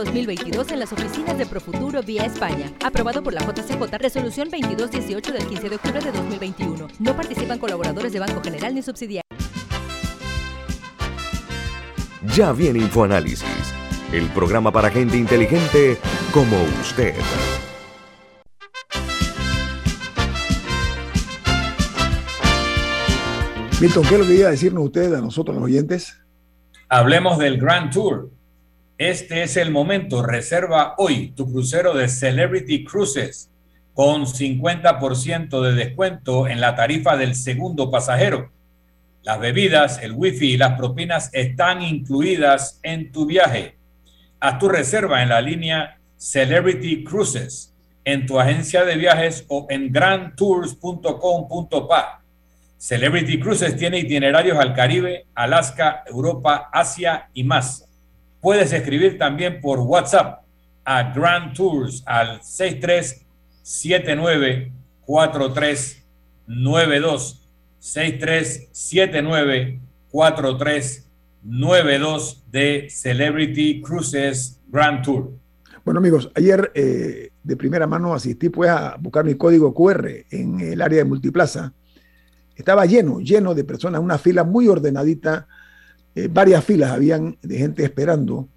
2022 en las oficinas de Profuturo vía España. Aprobado por la JCJ, resolución 2218 del 15 de octubre de 2021. No participan colaboradores de Banco General ni subsidiarios. Ya viene InfoAnálisis, el programa para gente inteligente como usted. Milton, ¿qué es lo que iba a decirnos usted a nosotros, los oyentes? Hablemos del Grand Tour. Este es el momento. Reserva hoy tu crucero de Celebrity Cruises con 50% de descuento en la tarifa del segundo pasajero. Las bebidas, el wifi y las propinas están incluidas en tu viaje. Haz tu reserva en la línea Celebrity Cruises, en tu agencia de viajes o en grandtours.com.pa. Celebrity Cruises tiene itinerarios al Caribe, Alaska, Europa, Asia y más. Puedes escribir también por WhatsApp a Grand Tours al 63794392 63794392 de Celebrity Cruises Grand Tour. Bueno amigos, ayer eh, de primera mano asistí pues a buscar mi código QR en el área de Multiplaza. Estaba lleno, lleno de personas, una fila muy ordenadita, eh, varias filas habían de gente esperando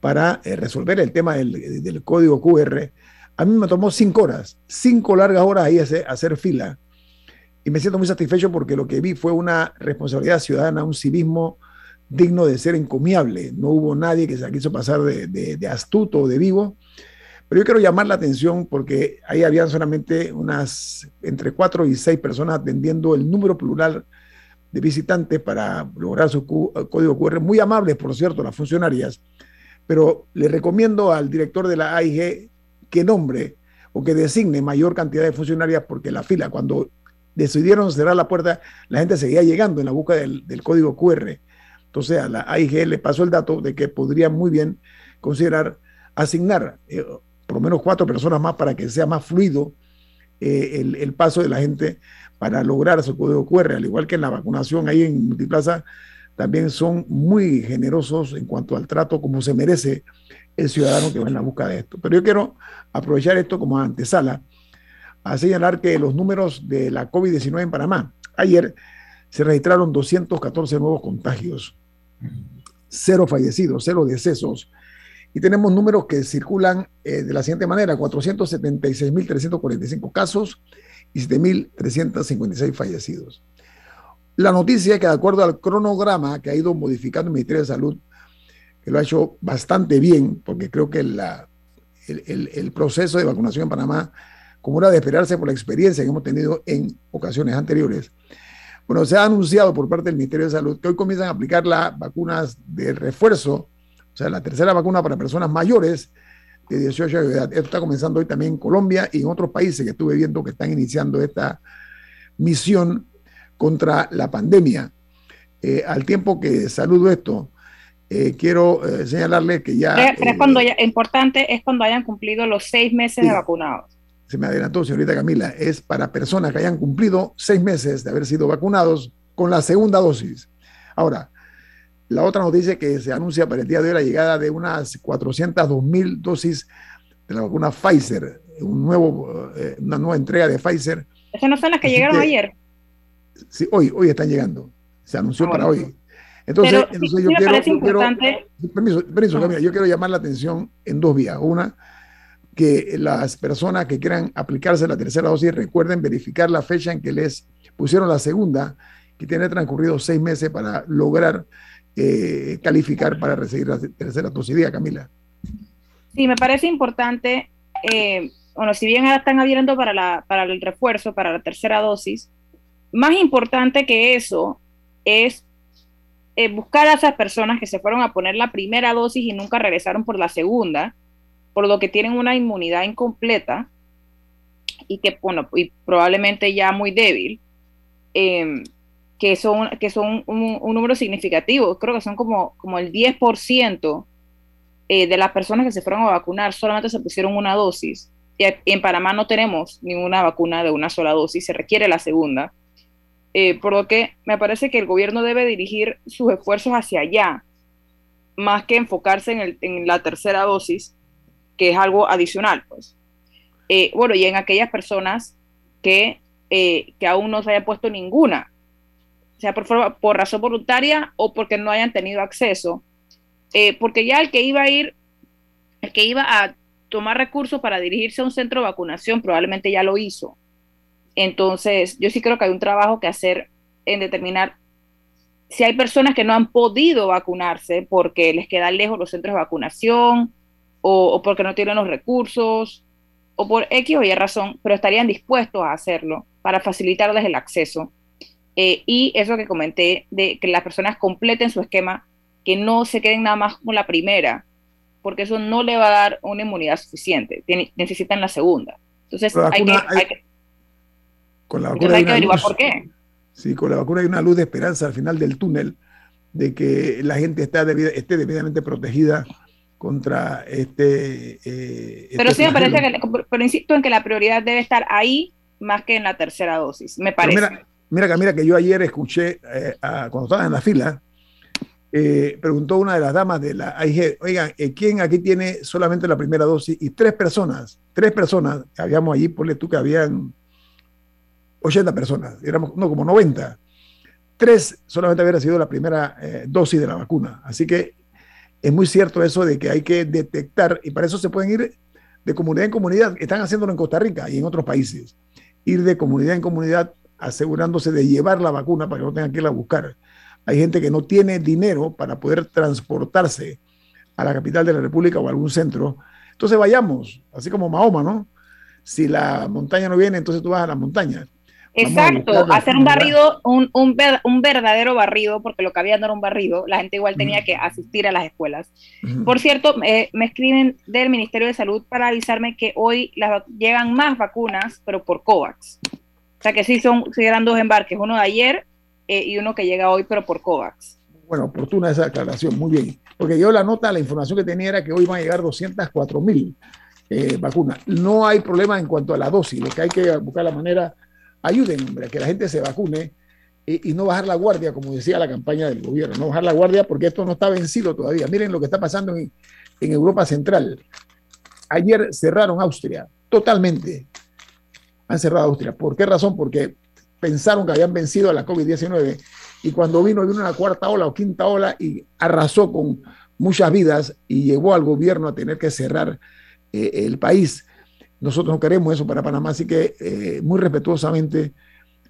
para eh, resolver el tema del, código QR. A mí me tomó cinco horas, cinco largas horas ahí hacer, hacer fila. Y me siento muy satisfecho porque lo que vi fue una responsabilidad ciudadana, un civismo digno de ser encomiable. No hubo nadie que se quiso pasar de, de, astuto o de vivo. Pero yo quiero llamar la atención porque ahí habían solamente unas entre cuatro y seis personas atendiendo el número plural de visitantes para lograr su código QR. Muy amables, por cierto, las funcionarias. Pero le recomiendo al director de la AIG que nombre o que designe mayor cantidad de funcionarias porque la fila, cuando decidieron cerrar la puerta, la gente seguía llegando en la búsqueda del, del código QR. Entonces a la AIG le pasó el dato de que podría muy bien considerar asignar eh, por lo menos cuatro personas más para que sea más fluido eh, el, paso de la gente para lograr su código QR, al igual que en la vacunación ahí en Multiplaza, también son muy generosos en cuanto al trato como se merece el ciudadano que va en la busca de esto. Pero yo quiero aprovechar esto como antesala a señalar que los números de la COVID-19 en Panamá, ayer se registraron 214 nuevos contagios, cero fallecidos, cero decesos. Y tenemos números que circulan eh, de la siguiente manera, 476.345 casos y 7.356 fallecidos. La noticia es que de acuerdo al cronograma que ha ido modificando el Ministerio de Salud, que lo ha hecho bastante bien, porque creo que la, el, el proceso de vacunación en Panamá, como era de esperarse por la experiencia que hemos tenido en ocasiones anteriores, bueno, se ha anunciado por parte del Ministerio de Salud que hoy comienzan a aplicar las vacunas de refuerzo, o sea, la tercera vacuna para personas mayores de 18 años de edad. Esto está comenzando hoy también en Colombia y en otros países que estuve viendo que están iniciando esta misión contra la pandemia. Eh, al tiempo que saludo esto, eh, quiero eh, señalarle que ya... Pero, es cuando ya, importante es cuando hayan cumplido los seis meses de vacunados se me adelantó, señorita Camila, es para personas que hayan cumplido seis meses de haber sido vacunados con la segunda dosis. Ahora, la otra noticia que se anuncia para el día de hoy la llegada de unas 402 mil dosis de la vacuna Pfizer, un nuevo, eh, una nueva entrega de Pfizer. Esas no son las que llegaron ayer. Sí, hoy, hoy están llegando. Se anunció ah, para hoy. Entonces, entonces yo, quiero, yo, quiero, permiso, permiso Camila, yo quiero llamar la atención en dos vías. Una, que las personas que quieran aplicarse la tercera dosis recuerden verificar la fecha en que les pusieron la segunda, que tiene transcurrido seis meses para lograr eh, calificar para recibir la tercera dosis. Camila. Sí, me parece importante, eh, bueno, si bien ahora están abriendo para, la, el refuerzo, para la tercera dosis, más importante que eso es eh, buscar a esas personas que se fueron a poner la primera dosis y nunca regresaron por la segunda por lo que tienen una inmunidad incompleta y que, bueno, y probablemente ya muy débil, em, que son, que son un, número significativo, creo que son como, como el 10% eh, de las personas que se fueron a vacunar solamente se pusieron una dosis. Y en Panamá no tenemos ninguna vacuna de una sola dosis, se requiere la segunda. Eh, por lo que me parece que el gobierno debe dirigir sus esfuerzos hacia allá, más que enfocarse en, el, en la tercera dosis, que es algo adicional, pues. Eh, bueno, y en aquellas personas que, eh, que aún no se haya puesto ninguna, sea por, razón voluntaria o porque no hayan tenido acceso, eh, porque ya el que iba a ir, el que iba a tomar recursos para dirigirse a un centro de vacunación probablemente ya lo hizo. Entonces, yo sí creo que hay un trabajo que hacer en determinar si hay personas que no han podido vacunarse porque les quedan lejos los centros de vacunación o, porque no tienen los recursos o por X o Y razón, pero estarían dispuestos a hacerlo para facilitarles el acceso. Eh, y eso que comenté, de que las personas completen su esquema, que no se queden nada más con la primera, porque eso no le va a dar una inmunidad suficiente, necesitan la segunda. Entonces hay, que, con la vacuna hay que averiguar por qué. Sí, con la vacuna hay una luz de esperanza al final del túnel de que la gente está esté debidamente protegida contra este... Eh, pero este sí me parece que, pero insisto en que la prioridad debe estar ahí más que en la tercera dosis, me parece. Mira, mira, que yo ayer escuché, eh, cuando estaba en la fila, eh, preguntó una de las damas de la AIG, oigan, ¿quién aquí tiene solamente la primera dosis? Y tres personas, tres personas, habíamos allí, ponle tú que habían 80 personas, éramos, no, como 90. Tres solamente había sido la primera dosis de la vacuna. Así que es muy cierto eso de que hay que detectar, y para eso se pueden ir de comunidad en comunidad. Están haciéndolo en Costa Rica y en otros países. Ir de comunidad en comunidad asegurándose de llevar la vacuna para que no tengan que ir a buscar. Hay gente que no tiene dinero para poder transportarse a la capital de la República o a algún centro. Entonces vayamos, así como Mahoma, ¿no? Si la montaña no viene, entonces tú vas a la montaña. Exacto, hacer un barrido, un, un, un, verdadero barrido, porque lo que había no era un barrido, la gente igual tenía que asistir a las escuelas. Por cierto, me escriben del Ministerio de Salud para avisarme que hoy las, llegan más vacunas, pero por COVAX. O sea que sí, son, sí eran dos embarques, uno de ayer eh, y uno que llega hoy, pero por COVAX. Bueno, oportuna esa aclaración, muy bien. Porque yo la nota, la información que tenía era que hoy van a llegar 204 mil eh, vacunas. No hay problema en cuanto a la dosis, lo que hay que buscar la manera ayuden, hombre, a que la gente se vacune y, no bajar la guardia, como decía la campaña del gobierno, no bajar la guardia porque esto no está vencido todavía. Miren lo que está pasando en Europa Central. Ayer cerraron Austria, totalmente. Han cerrado Austria. ¿Por qué razón? Porque pensaron que habían vencido a la COVID-19 y cuando vino, vino una cuarta ola o quinta ola y arrasó con muchas vidas y llevó al gobierno a tener que cerrar eh, el país. Nosotros no queremos eso para Panamá, así que eh, muy respetuosamente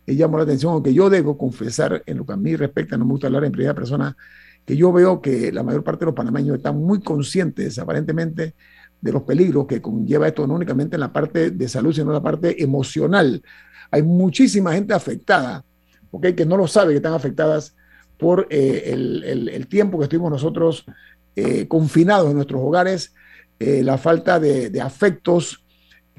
eh, llamo la atención, aunque yo debo confesar en lo que a mí respecta, no me gusta hablar en primera persona, que yo veo que la mayor parte de los panameños están muy conscientes aparentemente de los peligros que conlleva esto, no únicamente en la parte de salud, sino en la parte emocional. Hay muchísima gente afectada, ¿okay? que no lo sabe que están afectadas por eh, el, tiempo que estuvimos nosotros confinados en nuestros hogares, la falta de, afectos,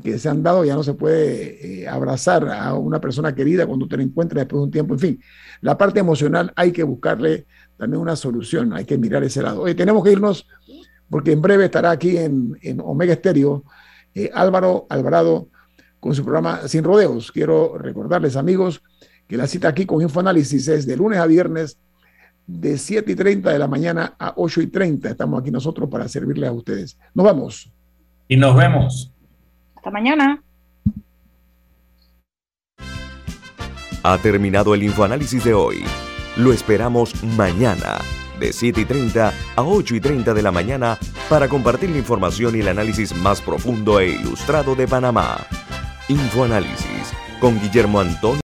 que se han dado, ya no se puede eh, abrazar a una persona querida cuando te la encuentras después de un tiempo. En fin, la parte emocional hay que buscarle también una solución, hay que mirar ese lado. Hoy tenemos que irnos porque en breve estará aquí en, Omega Estéreo eh, Álvaro Alvarado con su programa Sin Rodeos. Quiero recordarles, amigos, que la cita aquí con Infoanálisis es de lunes a viernes de 7 y 30 de la mañana a 8 y 30. Estamos aquí nosotros para servirles a ustedes. Nos vamos. Y nos vemos. Hasta mañana. Ha terminado el infoanálisis de hoy. Lo esperamos mañana, de 7 y 30 a 8 y 30 de la mañana, para compartir la información y el análisis más profundo e ilustrado de Panamá. Infoanálisis con Guillermo Antonio.